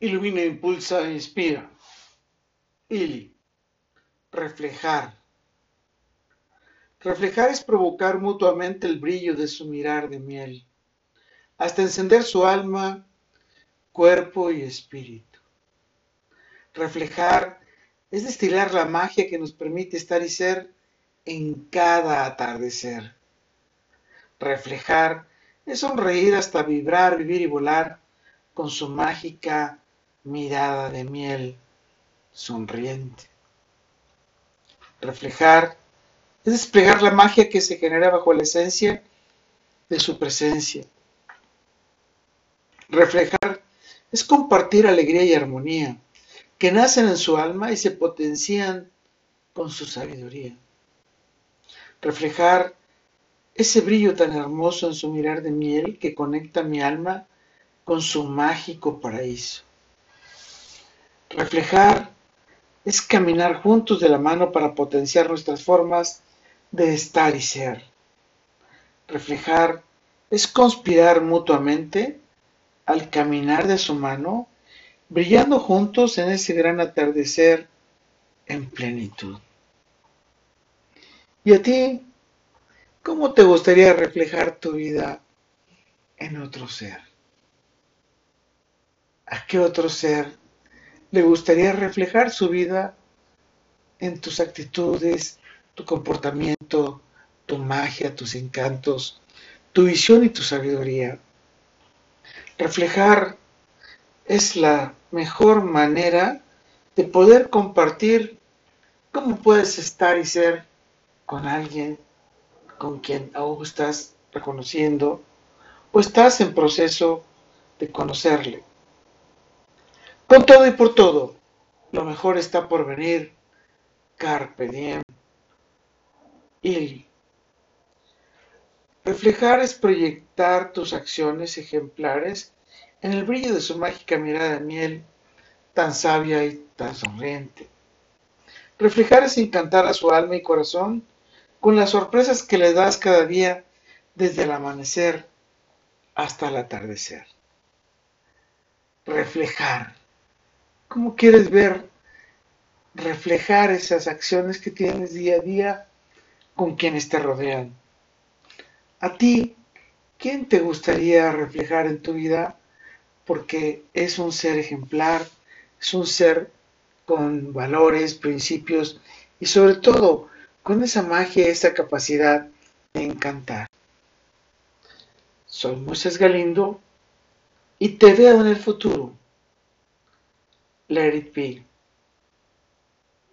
Ilumina, impulsa inspira. Ili. Reflejar. Reflejar es provocar mutuamente el brillo de su mirar de miel, hasta encender su alma, cuerpo y espíritu. Reflejar es destilar la magia que nos permite estar y ser en cada atardecer. Reflejar es sonreír hasta vibrar, vivir y volar con su mágica mirada de miel sonriente. Reflejar es desplegar la magia que se genera bajo la esencia de su presencia. Reflejar es compartir alegría y armonía que nacen en su alma y se potencian con su sabiduría. Reflejar ese brillo tan hermoso en su mirar de miel que conecta mi alma con su mágico paraíso. Reflejar es caminar juntos de la mano para potenciar nuestras formas de estar y ser. Reflejar es conspirar mutuamente al caminar de su mano, brillando juntos en ese gran atardecer en plenitud. ¿Y a ti ¿Cómo te gustaría reflejar tu vida en otro ser? ¿A qué otro ser le gustaría reflejar su vida en tus actitudes, tu comportamiento, tu magia, tus encantos, tu visión y tu sabiduría? Reflejar es la mejor manera de poder compartir cómo puedes estar y ser con alguien con quien aún estás reconociendo o estás en proceso de conocerle. Con todo y por todo, lo mejor está por venir. Carpe diem. Reflejar es proyectar tus acciones ejemplares en el brillo de su mágica mirada de miel, tan sabia y tan sonriente. Reflejar es encantar a su alma y corazón con las sorpresas que le das cada día desde el amanecer hasta el atardecer. Reflejar. ¿Cómo quieres ver reflejar esas acciones que tienes día a día con quienes te rodean? A ti, ¿quién te gustaría reflejar en tu vida? Porque es un ser ejemplar, es un ser con valores, principios y sobre todo con esa magia, esa capacidad de encantar. Soy Moisés Galindo y te veo en el futuro. Let it be.